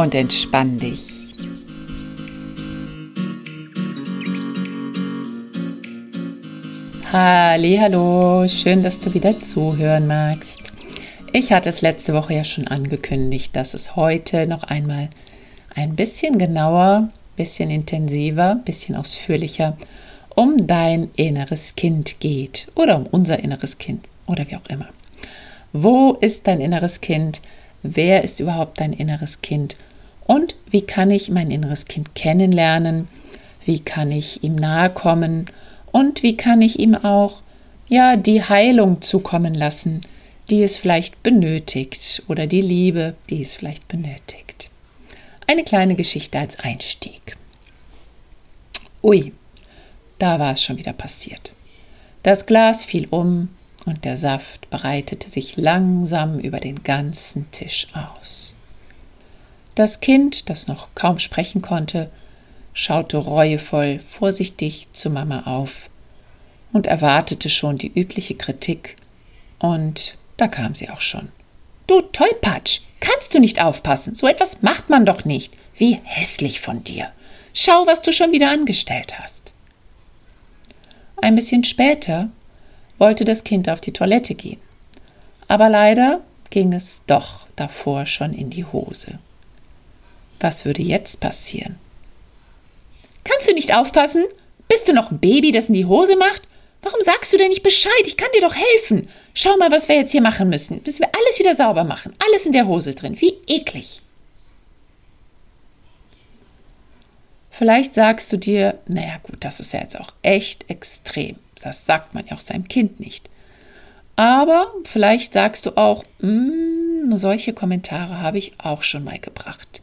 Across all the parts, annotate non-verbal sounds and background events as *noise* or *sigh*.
Und entspann dich. Hallo, schön, dass du wieder zuhören magst. Ich hatte es letzte Woche ja schon angekündigt, dass es heute noch einmal ein bisschen genauer, bisschen intensiver, bisschen ausführlicher um dein inneres Kind geht oder um unser inneres Kind oder wie auch immer. Wo ist dein inneres Kind? Wer ist überhaupt dein inneres Kind? Und wie kann ich mein inneres Kind kennenlernen? Wie kann ich ihm nahe kommen? Und wie kann ich ihm auch ja die Heilung zukommen lassen, die es vielleicht benötigt oder die Liebe, die es vielleicht benötigt. Eine kleine Geschichte als Einstieg. Ui, da war es schon wieder passiert. Das Glas fiel um und der Saft breitete sich langsam über den ganzen Tisch aus. Das Kind, das noch kaum sprechen konnte, schaute reuevoll vorsichtig zu Mama auf und erwartete schon die übliche Kritik, und da kam sie auch schon. Du Tollpatsch, kannst du nicht aufpassen? So etwas macht man doch nicht. Wie hässlich von dir. Schau, was du schon wieder angestellt hast. Ein bisschen später wollte das Kind auf die Toilette gehen. Aber leider ging es doch davor schon in die Hose. Was würde jetzt passieren? Kannst du nicht aufpassen? Bist du noch ein Baby, das in die Hose macht? Warum sagst du denn nicht Bescheid? Ich kann dir doch helfen. Schau mal, was wir jetzt hier machen müssen. Jetzt müssen wir alles wieder sauber machen. Alles in der Hose drin. Wie eklig. Vielleicht sagst du dir, naja gut, das ist ja jetzt auch echt extrem. Das sagt man ja auch seinem Kind nicht. Aber vielleicht sagst du auch, mm, solche Kommentare habe ich auch schon mal gebracht.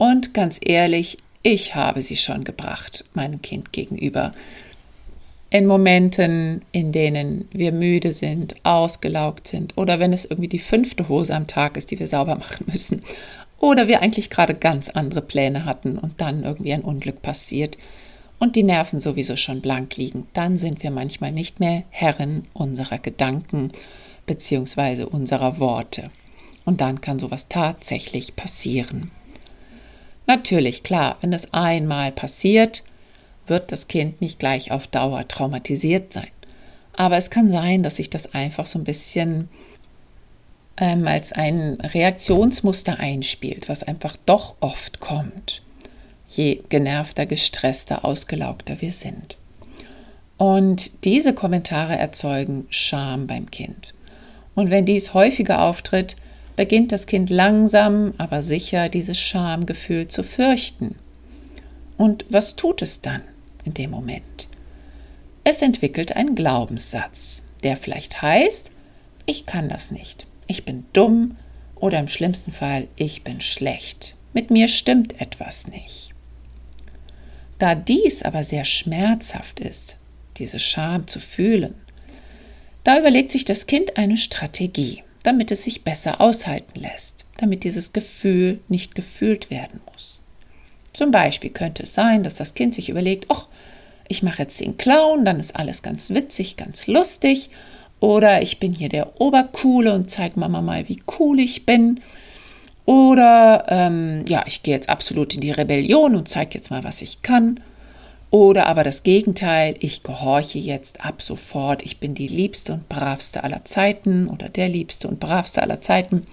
Und ganz ehrlich, ich habe sie schon gebracht, meinem Kind gegenüber. In Momenten, in denen wir müde sind, ausgelaugt sind oder wenn es irgendwie die fünfte Hose am Tag ist, die wir sauber *laughs* machen müssen. Oder wir eigentlich gerade ganz andere Pläne hatten und dann irgendwie ein Unglück passiert und die Nerven sowieso schon blank liegen. Dann sind wir manchmal nicht mehr Herren unserer Gedanken bzw. unserer Worte. Und dann kann sowas tatsächlich passieren. Natürlich, klar, wenn es einmal passiert, wird das Kind nicht gleich auf Dauer traumatisiert sein. Aber es kann sein, dass sich das einfach so ein bisschen ähm, als ein Reaktionsmuster einspielt, was einfach doch oft kommt, je genervter, gestresster, ausgelaugter wir sind. Und diese Kommentare erzeugen Scham beim Kind. Und wenn dies häufiger auftritt, beginnt das Kind langsam, aber sicher dieses Schamgefühl zu fürchten. Und was tut es dann in dem Moment? Es entwickelt einen Glaubenssatz, der vielleicht heißt, ich kann das nicht, ich bin dumm oder im schlimmsten Fall, ich bin schlecht, mit mir stimmt etwas nicht. Da dies aber sehr schmerzhaft ist, diese Scham zu fühlen, da überlegt sich das Kind eine Strategie damit es sich besser aushalten lässt, damit dieses Gefühl nicht gefühlt werden muss. Zum Beispiel könnte es sein, dass das Kind sich überlegt, ach, ich mache jetzt den Clown, dann ist alles ganz witzig, ganz lustig, oder ich bin hier der Obercoole und zeige Mama mal, wie cool ich bin. Oder ähm, ja, ich gehe jetzt absolut in die Rebellion und zeige jetzt mal, was ich kann. Oder aber das Gegenteil, ich gehorche jetzt ab sofort, ich bin die liebste und bravste aller Zeiten oder der liebste und bravste aller Zeiten,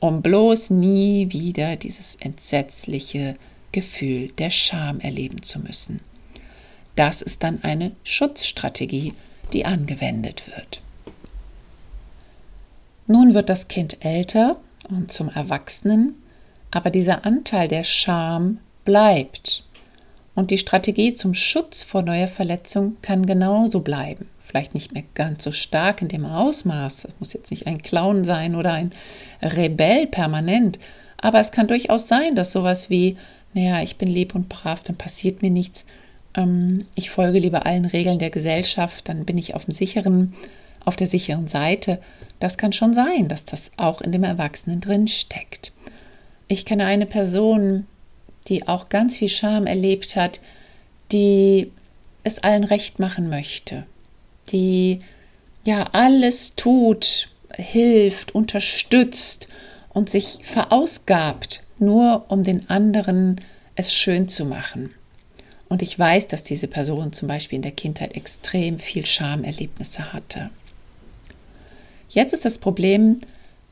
um bloß nie wieder dieses entsetzliche Gefühl der Scham erleben zu müssen. Das ist dann eine Schutzstrategie, die angewendet wird. Nun wird das Kind älter und zum Erwachsenen, aber dieser Anteil der Scham bleibt und die Strategie zum Schutz vor neuer Verletzung kann genauso bleiben, vielleicht nicht mehr ganz so stark in dem Ausmaß. Es muss jetzt nicht ein Clown sein oder ein Rebell permanent, aber es kann durchaus sein, dass sowas wie, naja, ich bin lieb und brav, dann passiert mir nichts. Ähm, ich folge lieber allen Regeln der Gesellschaft, dann bin ich auf dem sicheren, auf der sicheren Seite. Das kann schon sein, dass das auch in dem Erwachsenen drin steckt. Ich kenne eine Person, die auch ganz viel Scham erlebt hat, die es allen recht machen möchte, die ja alles tut, hilft, unterstützt und sich verausgabt, nur um den anderen es schön zu machen. Und ich weiß, dass diese Person zum Beispiel in der Kindheit extrem viel Schamerlebnisse hatte. Jetzt ist das Problem,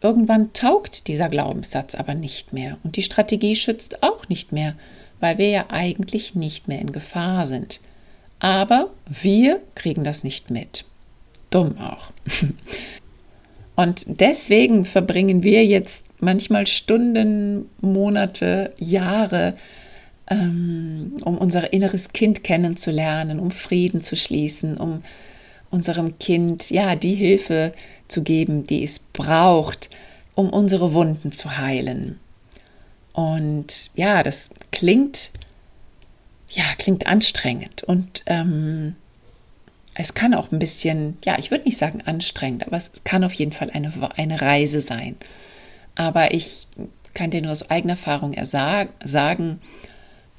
irgendwann taugt dieser Glaubenssatz aber nicht mehr und die Strategie schützt auch nicht mehr, weil wir ja eigentlich nicht mehr in Gefahr sind. Aber wir kriegen das nicht mit. Dumm auch. *laughs* Und deswegen verbringen wir jetzt manchmal Stunden, Monate, Jahre, ähm, um unser inneres Kind kennenzulernen, um Frieden zu schließen, um unserem Kind ja die Hilfe zu geben, die es braucht, um unsere Wunden zu heilen. Und ja, das klingt ja klingt anstrengend und ähm, es kann auch ein bisschen, ja, ich würde nicht sagen anstrengend, aber es kann auf jeden Fall eine, eine Reise sein. Aber ich kann dir nur aus eigener Erfahrung sagen,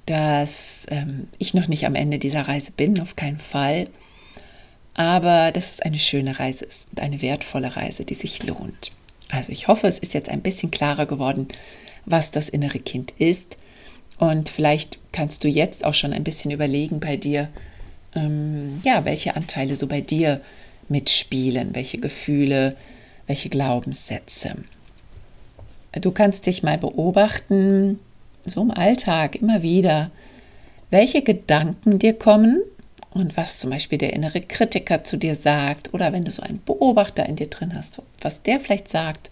dass ähm, ich noch nicht am Ende dieser Reise bin, auf keinen Fall. Aber dass es eine schöne Reise ist und eine wertvolle Reise, die sich lohnt. Also ich hoffe, es ist jetzt ein bisschen klarer geworden, was das innere Kind ist. Und vielleicht kannst du jetzt auch schon ein bisschen überlegen bei dir, ähm, ja, welche Anteile so bei dir mitspielen, welche Gefühle, welche Glaubenssätze. Du kannst dich mal beobachten, so im Alltag immer wieder, welche Gedanken dir kommen und was zum Beispiel der innere Kritiker zu dir sagt oder wenn du so einen Beobachter in dir drin hast, was der vielleicht sagt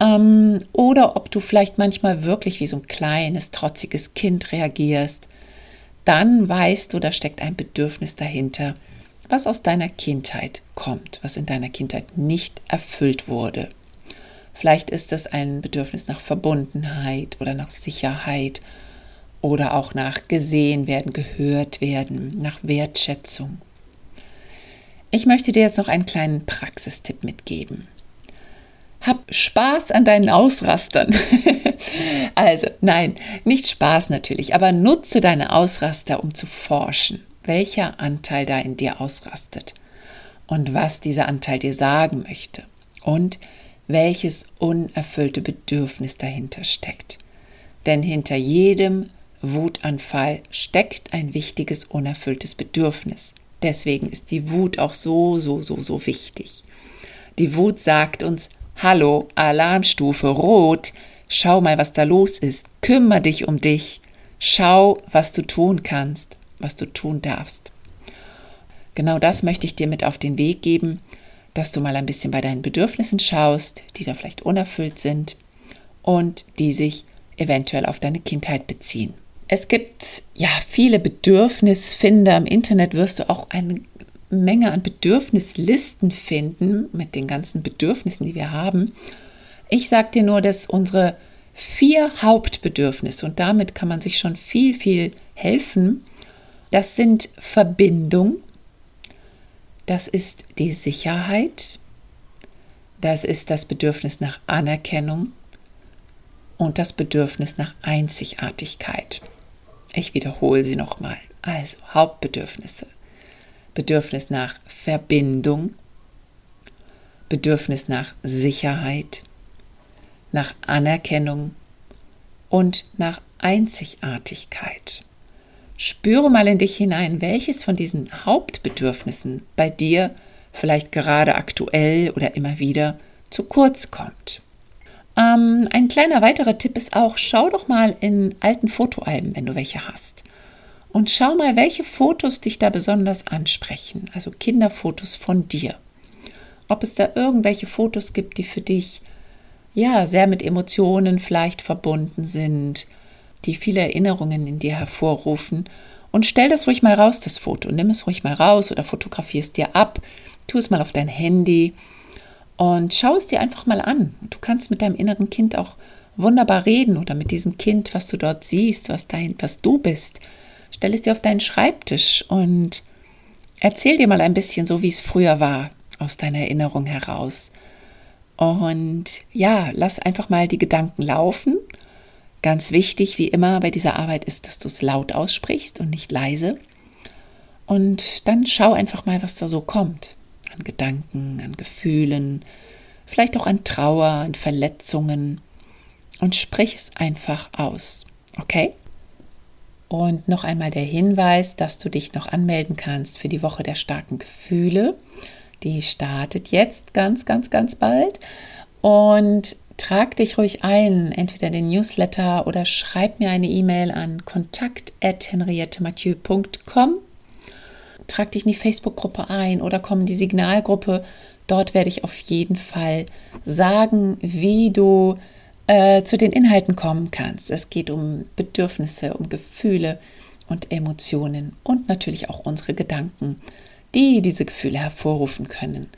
ähm, oder ob du vielleicht manchmal wirklich wie so ein kleines, trotziges Kind reagierst dann weißt du, da steckt ein Bedürfnis dahinter, was aus deiner Kindheit kommt, was in deiner Kindheit nicht erfüllt wurde. Vielleicht ist es ein Bedürfnis nach Verbundenheit oder nach Sicherheit oder auch nach gesehen werden, gehört werden, nach Wertschätzung. Ich möchte dir jetzt noch einen kleinen Praxistipp mitgeben. Hab Spaß an deinen Ausrastern. *laughs* also, nein, nicht Spaß natürlich, aber nutze deine Ausraster, um zu forschen, welcher Anteil da in dir ausrastet und was dieser Anteil dir sagen möchte und welches unerfüllte Bedürfnis dahinter steckt. Denn hinter jedem Wutanfall steckt ein wichtiges unerfülltes Bedürfnis. Deswegen ist die Wut auch so, so, so, so wichtig. Die Wut sagt uns, Hallo, Alarmstufe Rot. Schau mal, was da los ist. Kümmer dich um dich. Schau, was du tun kannst, was du tun darfst. Genau das möchte ich dir mit auf den Weg geben, dass du mal ein bisschen bei deinen Bedürfnissen schaust, die da vielleicht unerfüllt sind und die sich eventuell auf deine Kindheit beziehen. Es gibt ja viele Bedürfnisfinder. Im Internet wirst du auch eine Menge an Bedürfnislisten finden mit den ganzen Bedürfnissen, die wir haben. Ich sage dir nur, dass unsere vier Hauptbedürfnisse, und damit kann man sich schon viel, viel helfen, das sind Verbindung, das ist die Sicherheit, das ist das Bedürfnis nach Anerkennung und das Bedürfnis nach Einzigartigkeit. Ich wiederhole sie nochmal. Also Hauptbedürfnisse. Bedürfnis nach Verbindung, Bedürfnis nach Sicherheit, nach Anerkennung und nach Einzigartigkeit. Spüre mal in dich hinein, welches von diesen Hauptbedürfnissen bei dir vielleicht gerade aktuell oder immer wieder zu kurz kommt. Ähm, ein kleiner weiterer Tipp ist auch, schau doch mal in alten Fotoalben, wenn du welche hast. Und schau mal, welche Fotos dich da besonders ansprechen. Also Kinderfotos von dir. Ob es da irgendwelche Fotos gibt, die für dich ja sehr mit Emotionen vielleicht verbunden sind, die viele Erinnerungen in dir hervorrufen. Und stell das ruhig mal raus, das Foto. Nimm es ruhig mal raus oder fotografier es dir ab. tu es mal auf dein Handy und schau es dir einfach mal an. Du kannst mit deinem inneren Kind auch wunderbar reden oder mit diesem Kind, was du dort siehst, was dein, was du bist. Stell es dir auf deinen Schreibtisch und erzähl dir mal ein bisschen so, wie es früher war, aus deiner Erinnerung heraus. Und ja, lass einfach mal die Gedanken laufen. Ganz wichtig, wie immer bei dieser Arbeit ist, dass du es laut aussprichst und nicht leise. Und dann schau einfach mal, was da so kommt. An Gedanken, an Gefühlen, vielleicht auch an Trauer, an Verletzungen und sprich es einfach aus. Okay? Und noch einmal der Hinweis, dass du dich noch anmelden kannst für die Woche der starken Gefühle. Die startet jetzt ganz, ganz, ganz bald. Und trag dich ruhig ein, entweder den Newsletter oder schreib mir eine E-Mail an kontakt.henriettemathieu.com. Trag dich in die Facebook-Gruppe ein oder komm in die Signalgruppe. Dort werde ich auf jeden Fall sagen, wie du äh, zu den Inhalten kommen kannst. Es geht um Bedürfnisse, um Gefühle und Emotionen und natürlich auch unsere Gedanken, die diese Gefühle hervorrufen können.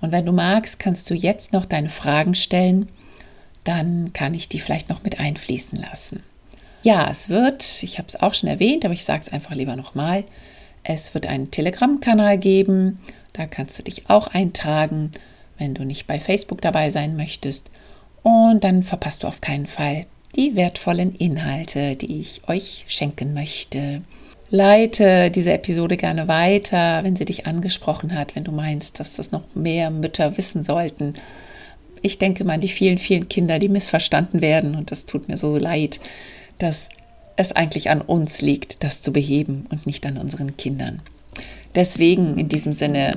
Und wenn du magst, kannst du jetzt noch deine Fragen stellen, dann kann ich die vielleicht noch mit einfließen lassen. Ja, es wird, ich habe es auch schon erwähnt, aber ich sage es einfach lieber nochmal, es wird einen Telegram-Kanal geben, da kannst du dich auch eintragen, wenn du nicht bei Facebook dabei sein möchtest. Und dann verpasst du auf keinen Fall die wertvollen Inhalte, die ich euch schenken möchte. Leite diese Episode gerne weiter, wenn sie dich angesprochen hat, wenn du meinst, dass das noch mehr Mütter wissen sollten. Ich denke mal an die vielen, vielen Kinder, die missverstanden werden und das tut mir so leid, dass es eigentlich an uns liegt, das zu beheben und nicht an unseren Kindern. Deswegen in diesem Sinne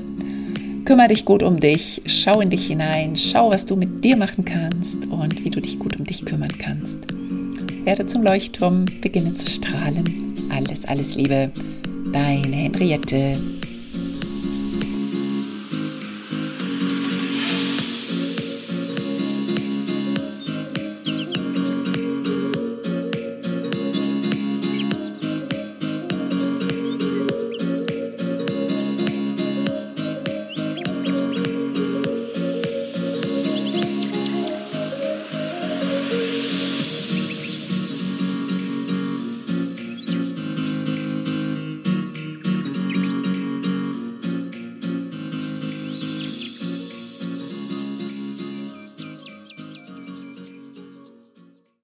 Kümmere dich gut um dich, schau in dich hinein, schau, was du mit dir machen kannst und wie du dich gut um dich kümmern kannst. Werde zum Leuchtturm, beginne zu strahlen. Alles, alles Liebe, deine Henriette.